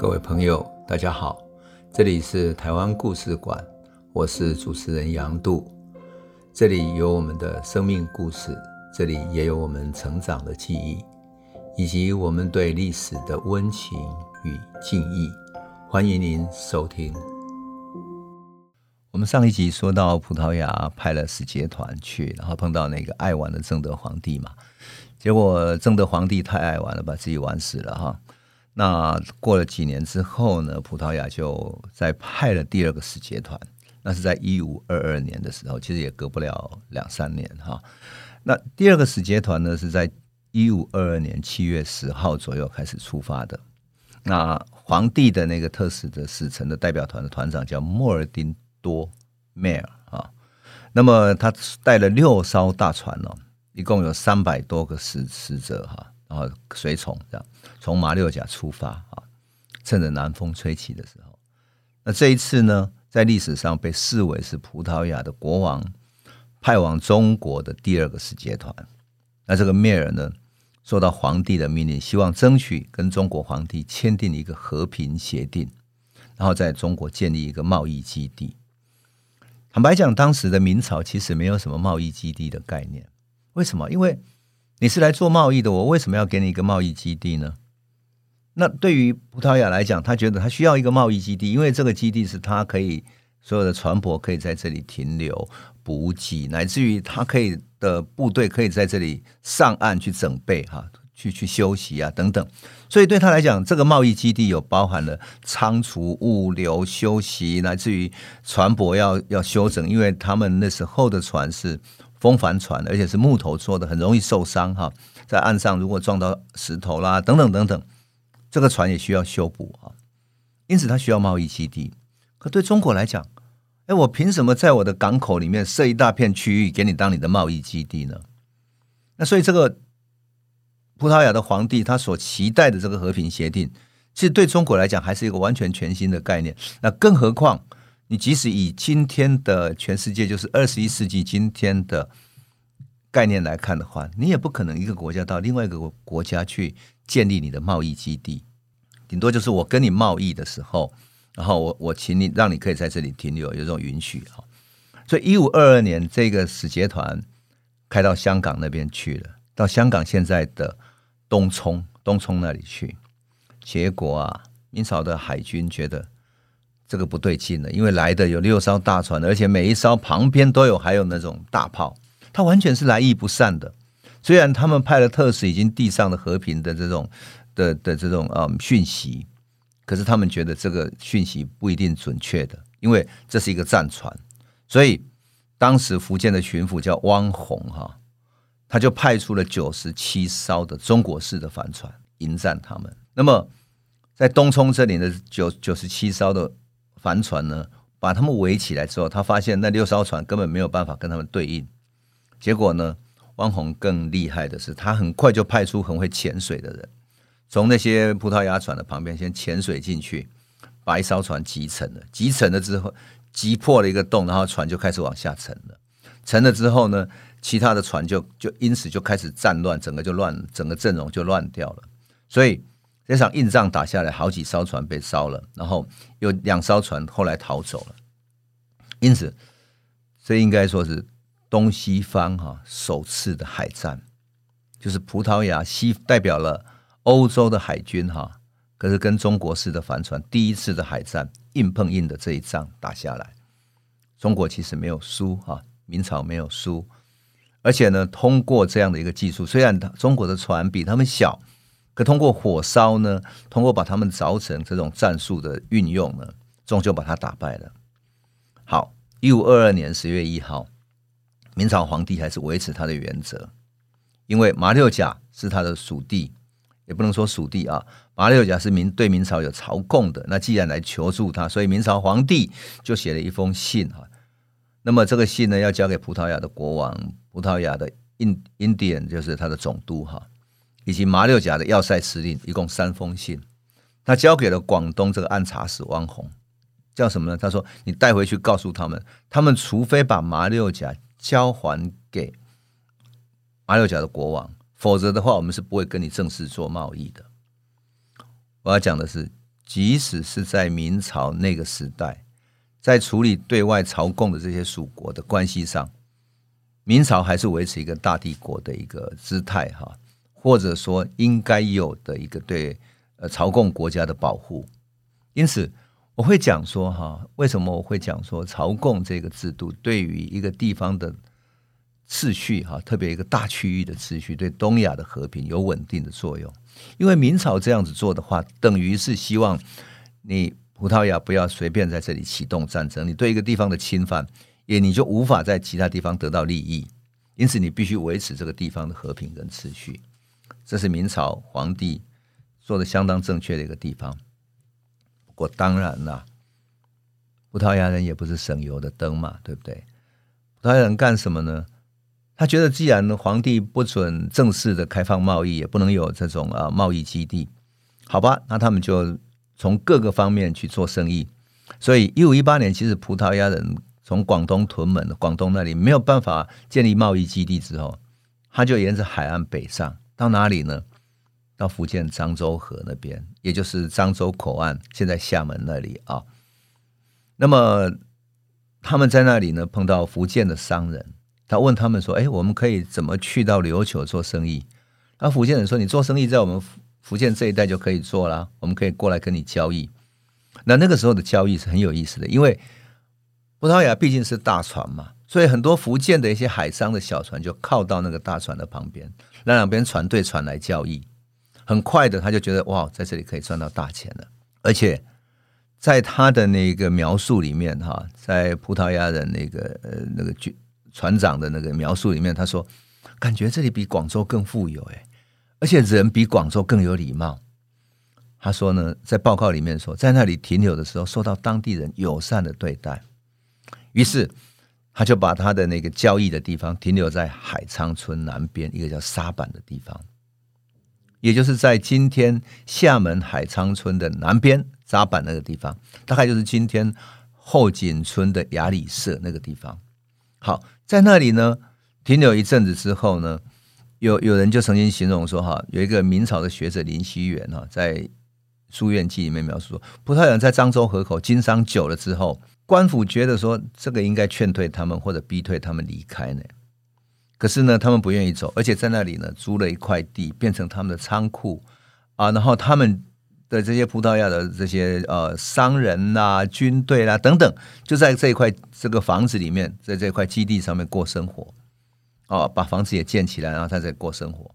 各位朋友，大家好，这里是台湾故事馆，我是主持人杨度，这里有我们的生命故事，这里也有我们成长的记忆，以及我们对历史的温情与敬意。欢迎您收听。我们上一集说到葡萄牙派了使节团去，然后碰到那个爱玩的正德皇帝嘛，结果正德皇帝太爱玩了，把自己玩死了哈。那过了几年之后呢，葡萄牙就再派了第二个使节团，那是在一五二二年的时候，其实也隔不了两三年哈。那第二个使节团呢，是在一五二二年七月十号左右开始出发的。那皇帝的那个特使的使臣的代表团的团长叫莫尔丁多梅尔啊，那么他带了六艘大船哦，一共有三百多个使使者哈。然后随从这样从马六甲出发啊，趁着南风吹起的时候，那这一次呢，在历史上被视为是葡萄牙的国王派往中国的第二个使节团。那这个梅尔呢，受到皇帝的命令，希望争取跟中国皇帝签订一个和平协定，然后在中国建立一个贸易基地。坦白讲，当时的明朝其实没有什么贸易基地的概念。为什么？因为你是来做贸易的，我为什么要给你一个贸易基地呢？那对于葡萄牙来讲，他觉得他需要一个贸易基地，因为这个基地是他可以所有的船舶可以在这里停留、补给，乃至于他可以的部队可以在这里上岸去整备哈，去去休息啊等等。所以对他来讲，这个贸易基地有包含了仓储、物流、休息，乃至于船舶要要修整，因为他们那时候的船是。风帆船，而且是木头做的，很容易受伤哈。在岸上如果撞到石头啦，等等等等，这个船也需要修补啊。因此，它需要贸易基地。可对中国来讲，哎，我凭什么在我的港口里面设一大片区域给你当你的贸易基地呢？那所以，这个葡萄牙的皇帝他所期待的这个和平协定，其实对中国来讲还是一个完全全新的概念。那更何况。你即使以今天的全世界，就是二十一世纪今天的概念来看的话，你也不可能一个国家到另外一个国家去建立你的贸易基地，顶多就是我跟你贸易的时候，然后我我请你让你可以在这里停留，有这种允许哈。所以一五二二年，这个使节团开到香港那边去了，到香港现在的东涌东涌那里去，结果啊，明朝的海军觉得。这个不对劲了，因为来的有六艘大船，而且每一艘旁边都有还有那种大炮，他完全是来意不善的。虽然他们派了特使，已经递上了和平的这种的的这种嗯讯息，可是他们觉得这个讯息不一定准确的，因为这是一个战船，所以当时福建的巡抚叫汪洪哈，他就派出了九十七艘的中国式的帆船迎战他们。那么在东冲这里的九九十七艘的。帆船呢，把他们围起来之后，他发现那六艘船根本没有办法跟他们对应。结果呢，汪洪更厉害的是，他很快就派出很会潜水的人，从那些葡萄牙船的旁边先潜水进去，把一艘船击沉了。击沉了之后，击破了一个洞，然后船就开始往下沉了。沉了之后呢，其他的船就就因此就开始战乱，整个就乱，整个阵容就乱掉了。所以。这场硬仗打下来，好几艘船被烧了，然后有两艘船后来逃走了。因此，这应该说是东西方哈首次的海战，就是葡萄牙西代表了欧洲的海军哈，可是跟中国式的帆船第一次的海战硬碰硬的这一仗打下来，中国其实没有输哈，明朝没有输，而且呢，通过这样的一个技术，虽然中国的船比他们小。可通过火烧呢，通过把他们凿成这种战术的运用呢，终究把他打败了。好，一五二二年十月一号，明朝皇帝还是维持他的原则，因为马六甲是他的属地，也不能说属地啊，马六甲是明对明朝有朝贡的。那既然来求助他，所以明朝皇帝就写了一封信哈。那么这个信呢，要交给葡萄牙的国王，葡萄牙的印印第安就是他的总督哈。以及马六甲的要塞司令，一共三封信，他交给了广东这个按察使汪洪，叫什么呢？他说：“你带回去告诉他们，他们除非把马六甲交还给马六甲的国王，否则的话，我们是不会跟你正式做贸易的。”我要讲的是，即使是在明朝那个时代，在处理对外朝贡的这些属国的关系上，明朝还是维持一个大帝国的一个姿态哈，或者说应该有的一个对呃朝贡国家的保护。因此，我会讲说哈，为什么我会讲说朝贡这个制度对于一个地方的秩序哈，特别一个大区域的秩序，对东亚的和平有稳定的作用。因为明朝这样子做的话，等于是希望你葡萄牙不要随便在这里启动战争，你对一个地方的侵犯，也你就无法在其他地方得到利益。因此，你必须维持这个地方的和平跟秩序。这是明朝皇帝做的相当正确的一个地方。不过，当然啦，葡萄牙人也不是省油的灯嘛，对不对？葡萄牙人干什么呢？他觉得，既然皇帝不准正式的开放贸易，也不能有这种啊贸易基地，好吧？那他们就从各个方面去做生意。所以，一五一八年，其实葡萄牙人从广东屯门，广东那里没有办法建立贸易基地之后，他就沿着海岸北上，到哪里呢？到福建漳州河那边，也就是漳州口岸，现在厦门那里啊。那么他们在那里呢，碰到福建的商人。他问他们说：“哎，我们可以怎么去到琉球做生意？”那福建人说：“你做生意在我们福建这一带就可以做了，我们可以过来跟你交易。”那那个时候的交易是很有意思的，因为葡萄牙毕竟是大船嘛，所以很多福建的一些海商的小船就靠到那个大船的旁边，让两边船对船来交易。很快的，他就觉得哇，在这里可以赚到大钱了。而且在他的那个描述里面，哈，在葡萄牙人那个呃那个。船长的那个描述里面，他说：“感觉这里比广州更富有，哎，而且人比广州更有礼貌。”他说呢，在报告里面说，在那里停留的时候，受到当地人友善的对待。于是，他就把他的那个交易的地方停留在海沧村南边一个叫沙板的地方，也就是在今天厦门海沧村的南边沙板那个地方，大概就是今天后井村的雅里社那个地方。好。在那里呢，停留一阵子之后呢，有有人就曾经形容说，哈，有一个明朝的学者林希元哈，在《书院记》里面描述说，葡萄牙人在漳州河口经商久了之后，官府觉得说这个应该劝退他们或者逼退他们离开呢，可是呢，他们不愿意走，而且在那里呢，租了一块地变成他们的仓库啊，然后他们。的这些葡萄牙的这些呃商人呐、啊、军队啦、啊、等等，就在这一块这个房子里面，在这块基地上面过生活，哦，把房子也建起来，然后他在过生活。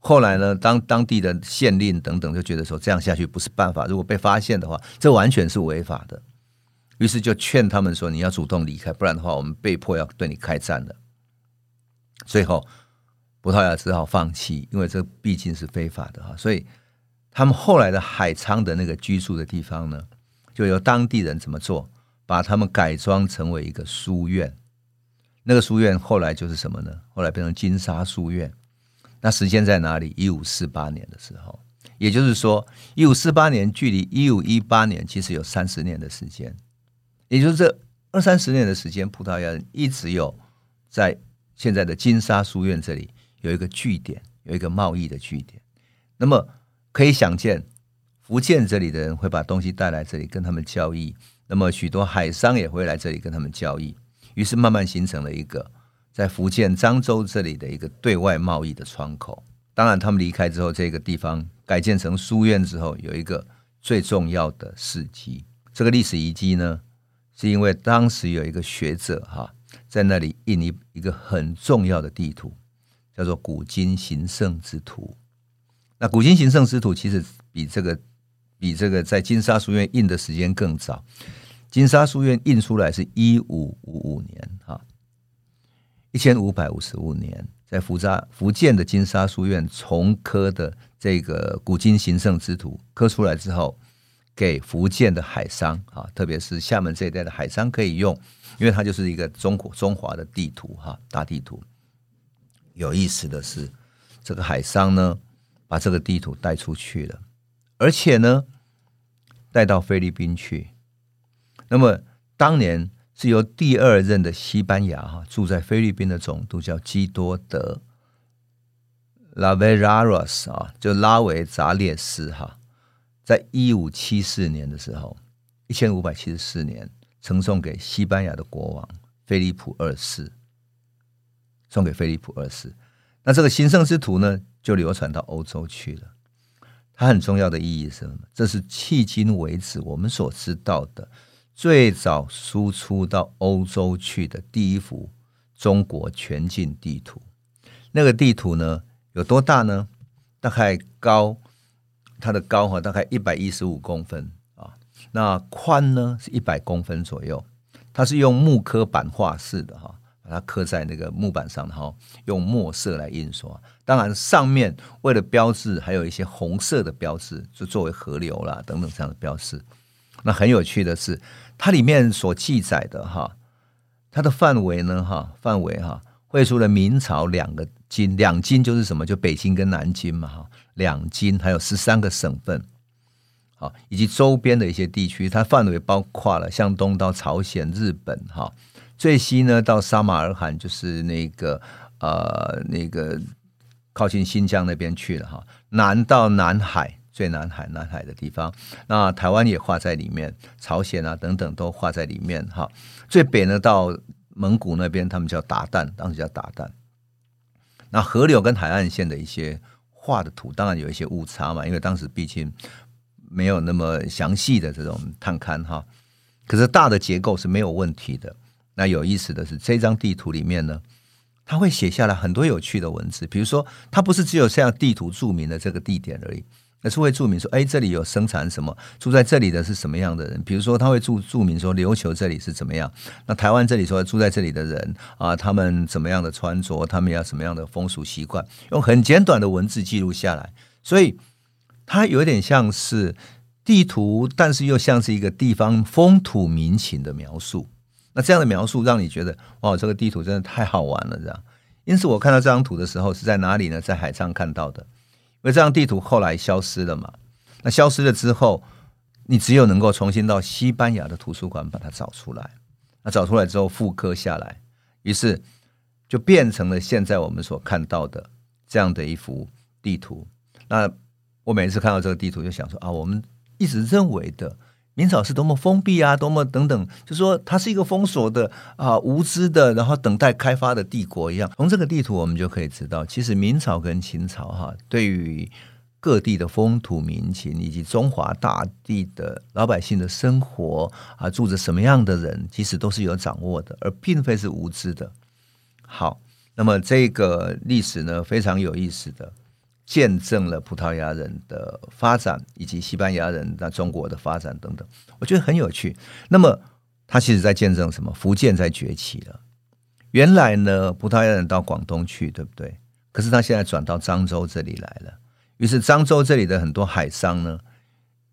后来呢，当当地的县令等等就觉得说这样下去不是办法，如果被发现的话，这完全是违法的。于是就劝他们说：“你要主动离开，不然的话，我们被迫要对你开战了。”最后，葡萄牙只好放弃，因为这毕竟是非法的哈，所以。他们后来的海昌的那个居住的地方呢，就由当地人怎么做，把他们改装成为一个书院。那个书院后来就是什么呢？后来变成金沙书院。那时间在哪里？一五四八年的时候，也就是说，一五四八年距离一五一八年其实有三十年的时间。也就是这二三十年的时间，葡萄牙人一直有在现在的金沙书院这里有一个据点，有一个贸易的据点。那么可以想见，福建这里的人会把东西带来这里跟他们交易，那么许多海商也会来这里跟他们交易，于是慢慢形成了一个在福建漳州这里的一个对外贸易的窗口。当然，他们离开之后，这个地方改建成书院之后，有一个最重要的事迹。这个历史遗迹呢，是因为当时有一个学者哈，在那里印一一个很重要的地图，叫做《古今行胜之图》。那古今行胜之图其实比这个比这个在金沙书院印的时间更早。金沙书院印出来是一五五五年，哈，一千五百五十五年，在福扎福建的金沙书院重刻的这个古今行胜之图刻出来之后，给福建的海商啊，特别是厦门这一带的海商可以用，因为它就是一个中国中华的地图哈，大地图。有意思的是，这个海商呢。把这个地图带出去了，而且呢，带到菲律宾去。那么当年是由第二任的西班牙哈住在菲律宾的总督叫基多德拉维拉罗斯啊，就拉维扎列斯哈，在一五七四年的时候，一千五百七十四年，呈送给西班牙的国王菲利普二世，送给菲利普二世。那这个行圣之图呢，就流传到欧洲去了。它很重要的意义是什么？这是迄今为止我们所知道的最早输出到欧洲去的第一幅中国全境地图。那个地图呢，有多大呢？大概高，它的高哈大概一百一十五公分啊。那宽呢是一百公分左右。它是用木刻版画式的哈。把它刻在那个木板上，然后用墨色来印刷。当然，上面为了标志，还有一些红色的标志，就作为河流啦等等这样的标志。那很有趣的是，它里面所记载的哈，它的范围呢哈，范围哈，绘出了明朝两个京，两京就是什么？就北京跟南京嘛哈，两京还有十三个省份，好，以及周边的一些地区。它范围包括了向东到朝鲜、日本哈。最西呢，到撒马尔罕，就是那个呃，那个靠近新疆那边去了哈。南到南海，最南海南海的地方，那台湾也画在里面，朝鲜啊等等都画在里面哈。最北呢，到蒙古那边，他们叫韃靼，当时叫韃靼。那河流跟海岸线的一些画的图，当然有一些误差嘛，因为当时毕竟没有那么详细的这种探勘哈。可是大的结构是没有问题的。那有意思的是，这张地图里面呢，他会写下来很多有趣的文字。比如说，它不是只有像地图注明的这个地点而已，而是会注明说，哎，这里有生产什么，住在这里的是什么样的人。比如说，他会注注明说，琉球这里是怎么样。那台湾这里说，住在这里的人啊，他们怎么样的穿着，他们要什么样的风俗习惯，用很简短的文字记录下来。所以，它有点像是地图，但是又像是一个地方风土民情的描述。那这样的描述让你觉得哇，这个地图真的太好玩了，这样。因此，我看到这张图的时候是在哪里呢？在海上看到的，而这张地图后来消失了嘛。那消失了之后，你只有能够重新到西班牙的图书馆把它找出来。那找出来之后复刻下来，于是就变成了现在我们所看到的这样的一幅地图。那我每一次看到这个地图，就想说啊，我们一直认为的。明朝是多么封闭啊，多么等等，就说它是一个封锁的啊，无知的，然后等待开发的帝国一样。从这个地图，我们就可以知道，其实明朝跟秦朝哈，对于各地的风土民情以及中华大地的老百姓的生活啊，住着什么样的人，其实都是有掌握的，而并非是无知的。好，那么这个历史呢，非常有意思的。见证了葡萄牙人的发展，以及西班牙人在中国的发展等等，我觉得很有趣。那么，他其实在见证什么？福建在崛起了。原来呢，葡萄牙人到广东去，对不对？可是他现在转到漳州这里来了。于是漳州这里的很多海商呢，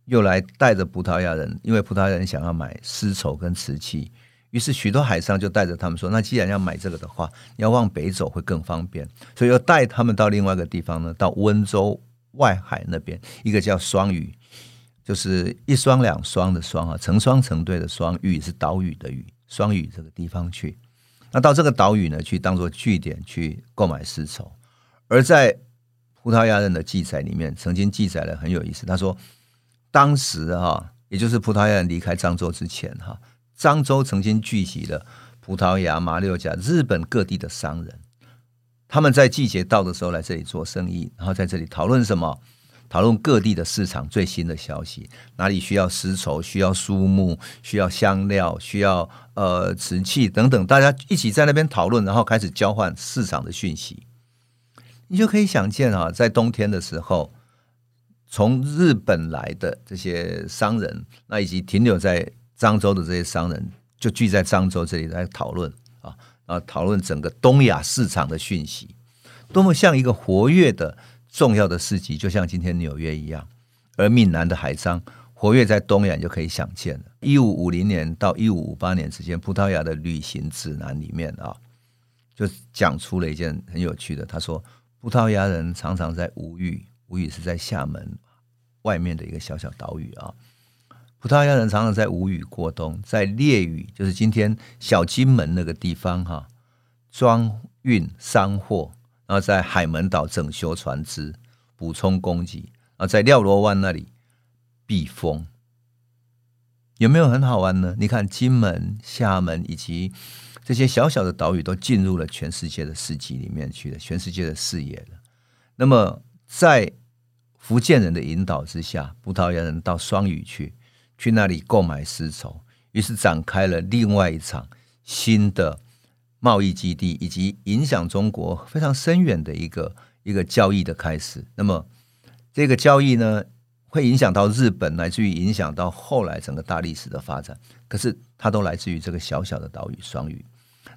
又来带着葡萄牙人，因为葡萄牙人想要买丝绸跟瓷器。于是许多海商就带着他们说：“那既然要买这个的话，要往北走会更方便。”所以要带他们到另外一个地方呢，到温州外海那边，一个叫双屿，就是一双两双的双啊，成双成对的双，屿是岛屿的屿，双屿这个地方去。那到这个岛屿呢，去当做据点去购买丝绸。而在葡萄牙人的记载里面，曾经记载了很有意思，他说当时哈，也就是葡萄牙人离开漳州之前哈。漳州曾经聚集了葡萄牙、马六甲、日本各地的商人，他们在季节到的时候来这里做生意，然后在这里讨论什么？讨论各地的市场最新的消息，哪里需要丝绸、需要树木、需要香料、需要呃瓷器等等，大家一起在那边讨论，然后开始交换市场的讯息。你就可以想见啊，在冬天的时候，从日本来的这些商人，那以及停留在漳州的这些商人就聚在漳州这里来讨论啊，啊，讨论整个东亚市场的讯息，多么像一个活跃的重要的市集，就像今天纽约一样。而闽南的海商活跃在东亚，就可以想见了。一五五零年到一五五八年之间，葡萄牙的旅行指南里面啊，就讲出了一件很有趣的。他说，葡萄牙人常常在吴屿，吴屿是在厦门外面的一个小小岛屿啊。葡萄牙人常常在吴屿过冬，在烈雨，就是今天小金门那个地方哈，装运商货，然后在海门岛整修船只，补充供给，然后在廖罗湾那里避风。有没有很好玩呢？你看，金门、厦门以及这些小小的岛屿都进入了全世界的市集里面去了，全世界的视野了。那么，在福建人的引导之下，葡萄牙人到双屿去，去那里购买丝绸，于是展开了另外一场新的贸易基地，以及影响中国非常深远的一个一个交易的开始。那么，这个交易呢，会影响到日本，乃至于影响到后来整个大历史的发展。可是它都来自于这个小小的岛屿双屿。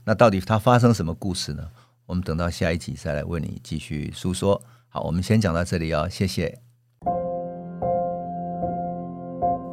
那到底它发生什么故事呢？我们等到下一集再来为你继续诉说。好，我们先讲到这里哦，谢谢。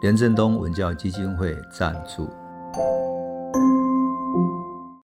廉振东文教基金会赞助。